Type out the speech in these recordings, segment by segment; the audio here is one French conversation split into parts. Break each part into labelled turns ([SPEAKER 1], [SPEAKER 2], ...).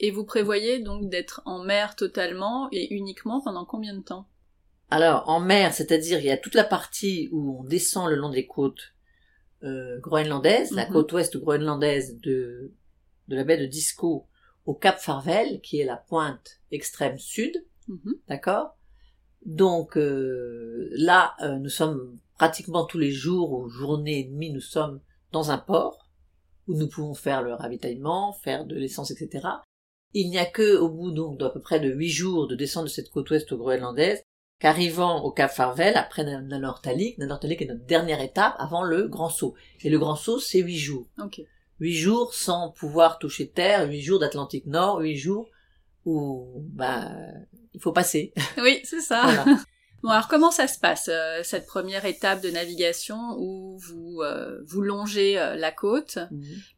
[SPEAKER 1] Et vous prévoyez donc d'être en mer totalement et uniquement pendant combien de temps?
[SPEAKER 2] Alors, en mer, c'est-à-dire il y a toute la partie où on descend le long des côtes euh, groenlandaises, la
[SPEAKER 1] Mhm.
[SPEAKER 2] côte ouest groenlandaise de, de la baie de Disco au Cap Farvel, qui est la pointe extrême sud,
[SPEAKER 1] Mhm.
[SPEAKER 2] d'accord? Donc euh, là, euh, nous sommes pratiquement tous les jours ou journées et demie, nous sommes dans un port où nous pouvons faire le ravitaillement, faire de l'essence, etc. Il n'y a que au bout donc d'à peu près de huit jours de descendre de cette côte ouest groenlandaise qu'arrivant au Cap Farvel, après Nanortalik, Nanortalik est notre dernière étape avant le grand saut. Et le grand saut, c'est huit jours.
[SPEAKER 1] Ok.
[SPEAKER 2] Huit jours sans pouvoir toucher terre, huit jours d'Atlantique Nord, huit jours où bah il faut passer.
[SPEAKER 1] Oui, c'est ça.
[SPEAKER 2] Voilà.
[SPEAKER 1] Bon, alors comment ça se passe, euh, cette première étape de navigation où vous, euh, vous longez euh, la côte,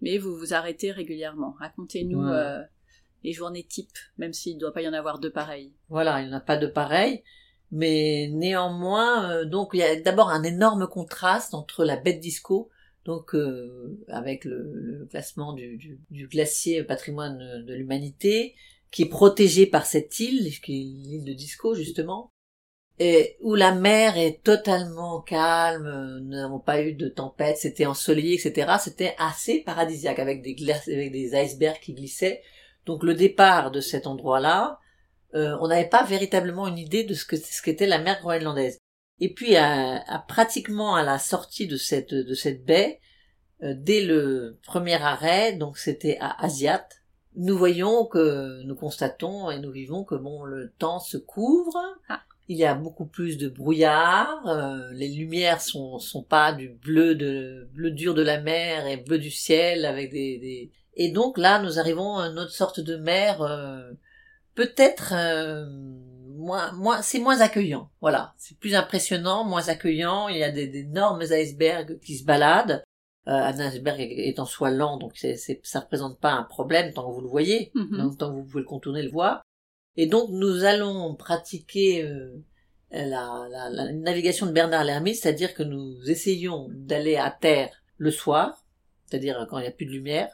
[SPEAKER 1] mais vous vous arrêtez régulièrement? Racontez-nous
[SPEAKER 2] Ouais.
[SPEAKER 1] Les journées types, même s'il ne doit pas y en avoir deux pareilles.
[SPEAKER 2] Voilà, il n'y en a pas de pareil. Mais néanmoins, euh, donc il y a d'abord un énorme contraste entre la de Disco, donc euh, avec le, le classement du, du, du glacier patrimoine de l'humanité, qui est protégé par cette île, qui est l'île de Disco justement, et où la mer est totalement calme, euh, nous n'avons pas eu de tempête, c'était ensoleillé, etc. C'était assez paradisiaque avec des glaces, avec des icebergs qui glissaient. Donc le départ de cet endroit-là, euh, on n'avait pas véritablement une idée de ce que ce qu'était la mer groenlandaise. Et puis à, à pratiquement à la sortie de cette de cette baie, euh, dès le premier arrêt, donc c'était à Asiat, nous voyons que nous constatons et nous vivons que bon le temps se couvre.
[SPEAKER 1] Ah.
[SPEAKER 2] Il y a beaucoup plus de brouillard, euh, les lumières sont sont pas du bleu de bleu dur de la mer et bleu du ciel avec des, des... et donc là nous arrivons à une autre sorte de mer euh, peut-être euh, moins, moins, c'est moins accueillant. Voilà, c'est plus impressionnant, moins accueillant. Il y a des- d'énormes icebergs qui se baladent. Euh, un iceberg est en soi lent, donc c'est, c'est, ça représente pas un problème tant que vous le voyez,
[SPEAKER 1] Mhm.
[SPEAKER 2] donc tant que vous pouvez le contourner, le voir. Et donc nous allons pratiquer euh, la, la, la navigation de Bernard l'ermite, c'est-à-dire que nous essayons d'aller à terre le soir, c'est-à-dire quand il n'y a plus de lumière,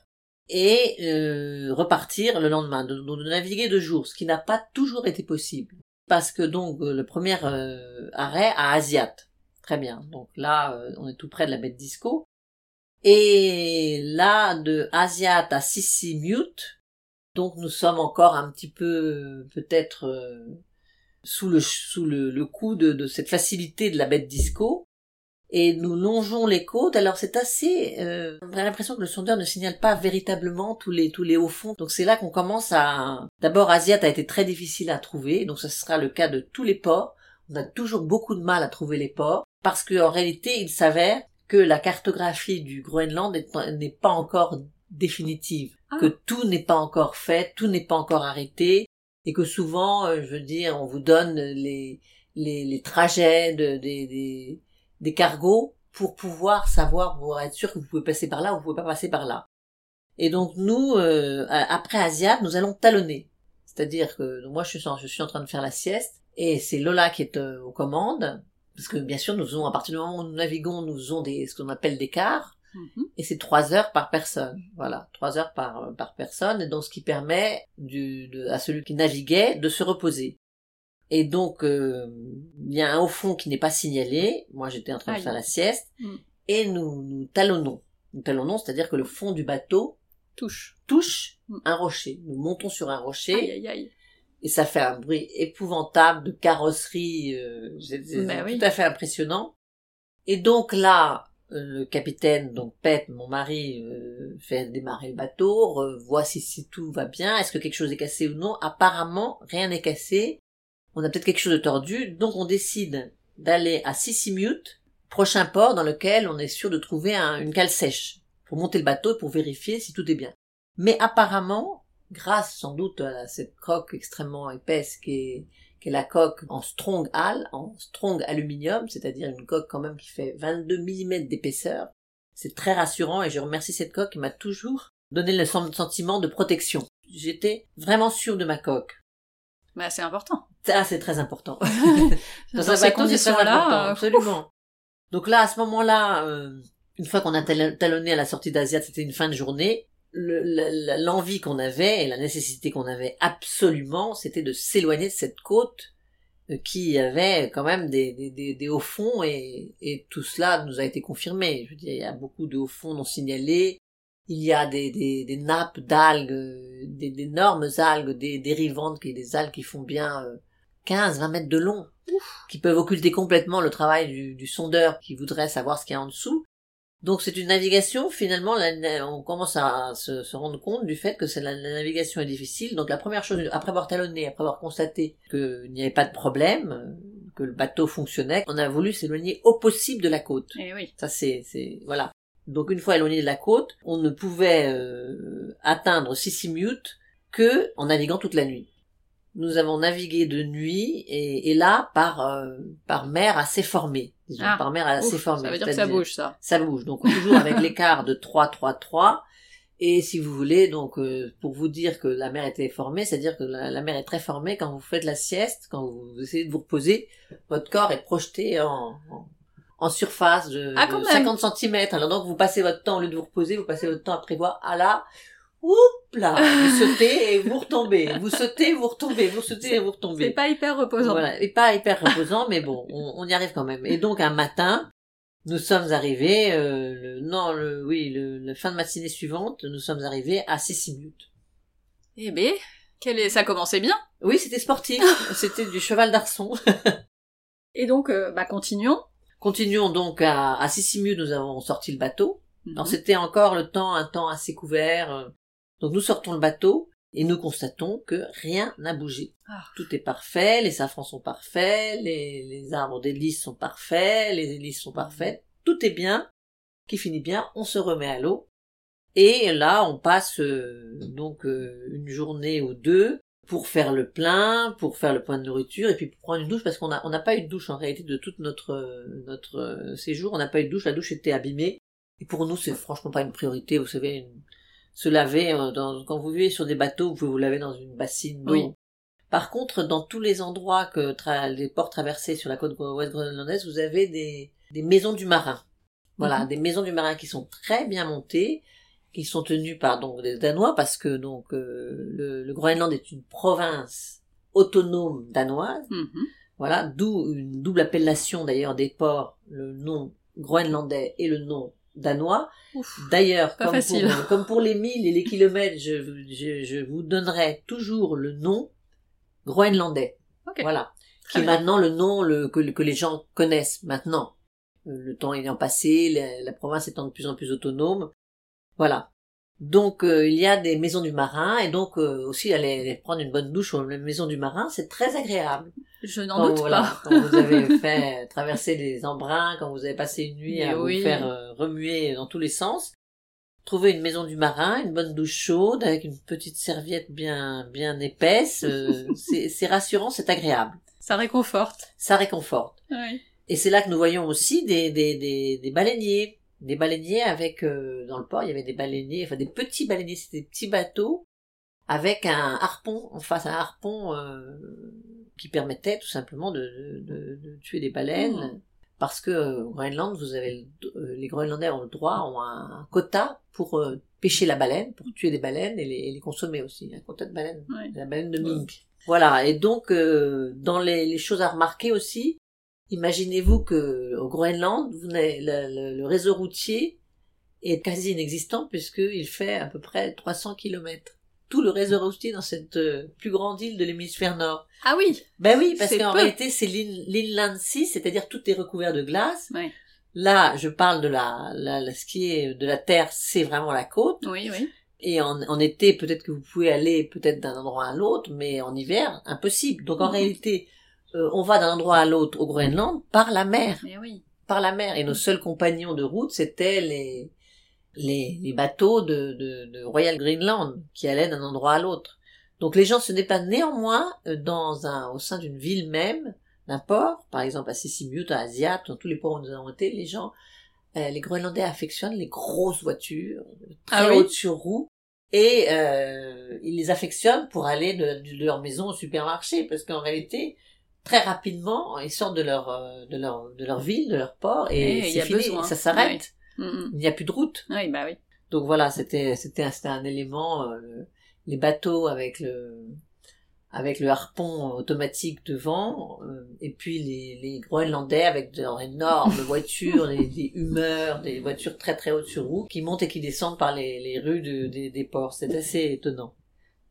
[SPEAKER 2] et euh, repartir le lendemain, de, de- naviguer deux jours, ce qui n'a pas toujours été possible. Parce que donc euh, le premier euh, arrêt à Asiat, très bien. Donc là, euh, on est tout près de la baie de Disco. Et là, de Asiat à Sissimute, donc nous sommes encore un petit peu peut-être sous le sous le, le coup de, de cette facilité de la baie de Disco et nous longeons les côtes. Alors c'est assez, euh, on a l'impression que le sondeur ne signale pas véritablement tous les tous les hauts fonds. Donc c'est là qu'on commence à. D'abord, Asiat a été très difficile à trouver, donc ce sera le cas de tous les ports. On a toujours beaucoup de mal à trouver les ports parce qu'en réalité, il s'avère que la cartographie du Groenland est- n'est pas encore définitive,
[SPEAKER 1] Ah.
[SPEAKER 2] que tout n'est pas encore fait, tout n'est pas encore arrêté, et que souvent, euh, je veux dire, on vous donne les les, les trajets de, des, des des cargos pour pouvoir savoir, pour être sûr que vous pouvez passer par là ou vous pouvez pas passer par là. Et donc nous, euh, après Asiat, nous allons talonner. C'est-à-dire que moi je suis, en, je suis en train de faire la sieste et c'est Lola qui est euh, aux commandes parce que bien sûr nous faisons à partir du moment où nous naviguons, nous faisons des ce qu'on appelle des quarts
[SPEAKER 1] Mhm.
[SPEAKER 2] et c'est trois heures par personne. Voilà, trois heures par par personne et donc ce qui permet du, de, à celui qui naviguait de se reposer. Et donc, euh, il y a un haut fond qui n'est pas signalé. Moi, j'étais en train de
[SPEAKER 1] Aïe.
[SPEAKER 2] faire la sieste.
[SPEAKER 1] Mm.
[SPEAKER 2] Et nous, nous talonnons. Nous talonnons, c'est-à-dire que le fond du bateau
[SPEAKER 1] Touche.
[SPEAKER 2] touche
[SPEAKER 1] Mm.
[SPEAKER 2] un rocher. Nous montons sur un rocher
[SPEAKER 1] Aïe, aïe, aïe.
[SPEAKER 2] et ça fait un bruit épouvantable de carrosserie. euh, c'est
[SPEAKER 1] Ben
[SPEAKER 2] tout
[SPEAKER 1] oui.
[SPEAKER 2] à fait impressionnant. Et donc là, euh, le capitaine, donc Pep, mon mari, euh, fait démarrer le bateau, voit si, si tout va bien, est-ce que quelque chose est cassé ou non. Apparemment, rien n'est cassé. On a peut-être quelque chose de tordu, donc on décide d'aller à Sissimute, prochain port dans lequel on est sûr de trouver un- une cale sèche, pour monter le bateau et pour vérifier si tout est bien. Mais apparemment, grâce sans doute à cette coque extrêmement épaisse qui est, la coque en strong hal, en strong aluminium, c'est-à-dire une coque quand même qui fait 22 mm d'épaisseur. C'est très rassurant et je remercie cette coque qui m'a toujours donné le sen- sentiment de protection. J'étais vraiment sûre de ma coque.
[SPEAKER 1] Bah, c'est important.
[SPEAKER 2] Ça, c'est très important.
[SPEAKER 1] Dans,
[SPEAKER 2] un
[SPEAKER 1] ces conditions-là,
[SPEAKER 2] important,
[SPEAKER 1] euh,
[SPEAKER 2] absolument. Donc là, à ce moment-là, euh, une fois qu'on a tal- talonné à la sortie d'Asia, c'était une fin de journée. l'envie qu'on avait et la nécessité qu'on avait absolument, c'était de s'éloigner de cette côte euh, qui avait quand même des, des, des, hauts fonds et, et, tout cela nous a été confirmé. Je veux dire, il y a beaucoup de hauts fonds non signalés. Il y a des, des, des nappes d'algues, d'énormes algues des dérivantes, qui des algues qui font bien 15, euh, 20 mètres de long, qui peuvent occulter complètement le travail du, du sondeur qui voudrait savoir ce qu'il y a en dessous. Donc c'est une navigation, finalement, on commence à se, rendre compte du fait que la, la, navigation est difficile. Donc la première chose, après avoir talonné, après avoir constaté qu'il n'y avait pas de problème, que le bateau fonctionnait, on a voulu s'éloigner au possible de la côte.
[SPEAKER 1] Et eh oui.
[SPEAKER 2] Ça c'est, c'est, voilà. Donc une fois éloigné de la côte, on ne pouvait euh, atteindre Sissimute que en naviguant toute la nuit. Nous avons navigué de nuit et, et là par euh, par mer assez formée
[SPEAKER 1] ah,
[SPEAKER 2] par mer assez formée.
[SPEAKER 1] Ça veut dire que ça bouge, ça.
[SPEAKER 2] Ça bouge. Donc, toujours avec l'écart de 3, 3, 3. Et si vous voulez, donc, euh, pour vous dire que la mer était formée, c'est-à-dire que la, mer est très formée quand vous faites la sieste, quand vous essayez de vous reposer, votre corps est projeté en, en, surface de,
[SPEAKER 1] ah,
[SPEAKER 2] de 50 cm. Alors donc, vous passez votre temps, au lieu de vous reposer, vous passez votre temps à prévoir, ah là, oups là, vous sautez et vous retombez, vous sautez, vous retombez, vous sautez et vous retombez.
[SPEAKER 1] C'est pas hyper reposant.
[SPEAKER 2] Voilà, et pas hyper reposant, mais bon, on, y arrive quand même. Et donc un matin, nous sommes arrivés, euh, le, non, le, oui, le, la fin de matinée suivante, nous sommes arrivés à minutes.
[SPEAKER 1] Eh ben, quel est, ça commençait bien.
[SPEAKER 2] Oui, c'était sportif, c'était du cheval d'arçon.
[SPEAKER 1] et donc, euh, bah continuons.
[SPEAKER 2] Continuons donc à, à nous avons sorti le bateau. Mhm. c'était encore le temps, un temps assez couvert. Euh. Donc nous sortons le bateau et nous constatons que rien n'a bougé. Ah. Tout est parfait, les safrans sont parfaits, les, les arbres d'hélice sont parfaits, les hélices sont parfaites, tout est bien, qui finit bien, on se remet à l'eau. Et là, on passe euh, donc euh, une journée ou deux pour faire le plein, pour faire le point de nourriture et puis pour prendre une douche parce qu'on n'a on n'a pas eu de douche en réalité de tout notre notre séjour, on n'a pas eu de douche, la douche était abîmée et pour nous, c'est franchement pas une priorité. Vous savez, se laver euh, dans, quand vous vivez sur des bateaux, vous pouvez vous laver dans une bassine d'eau. Par contre, dans tous les endroits que les ports traversés sur la côte ouest groenlandaise, vous avez des, des maisons du marin. Voilà, mhm. des maisons du marin qui sont très bien montées, qui sont tenues par donc des Danois parce que donc euh, le, le, Groenland est une province autonome danoise. Mhm. Voilà, d'où une double appellation d'ailleurs des ports, le nom groenlandais et le nom danois. D'ailleurs, comme, pour, comme pour les milles et les kilomètres, je, je, je vous donnerai toujours le nom groenlandais. Voilà. qui est maintenant le nom le, que, que les gens connaissent maintenant. Euh, le temps ayant passé, la, la province étant de plus en plus autonome. Voilà. Donc euh, il y a des maisons du marin et donc euh, aussi aller, prendre une bonne douche aux maisons du marin, c'est très agréable.
[SPEAKER 1] Je n'en doute pas.
[SPEAKER 2] Quand vous avez fait traverser les embruns, quand vous avez passé une nuit à vous faire euh, remuer dans tous les sens, trouver une maison du marin, une bonne douche chaude avec une petite serviette bien bien épaisse, c'est rassurant, c'est agréable.
[SPEAKER 1] Ça réconforte.
[SPEAKER 2] Ça réconforte.
[SPEAKER 1] Oui.
[SPEAKER 2] Et c'est là que nous voyons aussi des des des, des baleiniers des baleiniers avec euh, dans le port il y avait des baleiniers enfin des petits baleiniers c'était des petits bateaux avec un harpon en face un harpon euh, qui permettait tout simplement de, de, de tuer des baleines mmh. parce que euh, au Groenland vous avez les Groenlandais ont le droit ont un, quota pour pêcher la baleine pour tuer des baleines et les, les consommer aussi un quota de baleines la baleine de mink voilà et donc dans les, les choses à remarquer aussi Imaginez-vous que au Groenland, vous le, le, réseau routier est quasi inexistant puisqu'il fait à peu près 300 kilomètres. Tout le réseau routier dans cette euh, plus grande île de l'hémisphère nord.
[SPEAKER 1] Ah oui.
[SPEAKER 2] Ben oui, parce qu'en réalité c'est l'inland sea, c'est-à-dire tout est recouvert de glace.
[SPEAKER 1] Oui.
[SPEAKER 2] Là, je parle de la, la, ce qui est de la terre, c'est vraiment la côte.
[SPEAKER 1] Oui, oui.
[SPEAKER 2] Et en, en été, peut-être que vous pouvez aller peut-être d'un endroit à l'autre, mais en hiver, impossible. Donc en mhm. réalité, euh, on va d'un endroit à l'autre au Groenland par la mer.
[SPEAKER 1] Eh oui.
[SPEAKER 2] Par la mer. Et nos seuls compagnons de route, c'était les, les, bateaux de, de, Royal Greenland qui allaient d'un endroit à l'autre. Donc les gens se déplacent néanmoins euh, dans un, au sein d'une ville même, d'un port, par exemple à Sissimut, à Asiat, dans tous les ports où nous avons été, les gens, euh, les Groenlandais affectionnent les grosses voitures, très ah hautes sur roues, et ils les affectionnent pour aller de, de, leur maison au supermarché, parce qu'en réalité, très rapidement, ils sortent de leur, euh, de leur, de leur ville, de leur port, et, c'est fini, ça s'arrête. Mm, mm. Il n'y a plus de route.
[SPEAKER 1] Oui, bah oui.
[SPEAKER 2] Donc voilà, c'était c'était un, un, élément, les bateaux avec le avec le harpon automatique devant, euh, et puis les, les Groenlandais avec leurs énormes voitures, les, des humeurs, des voitures très très hautes sur roues, qui montent et qui descendent par les, les rues de, des, des ports. C'est assez étonnant.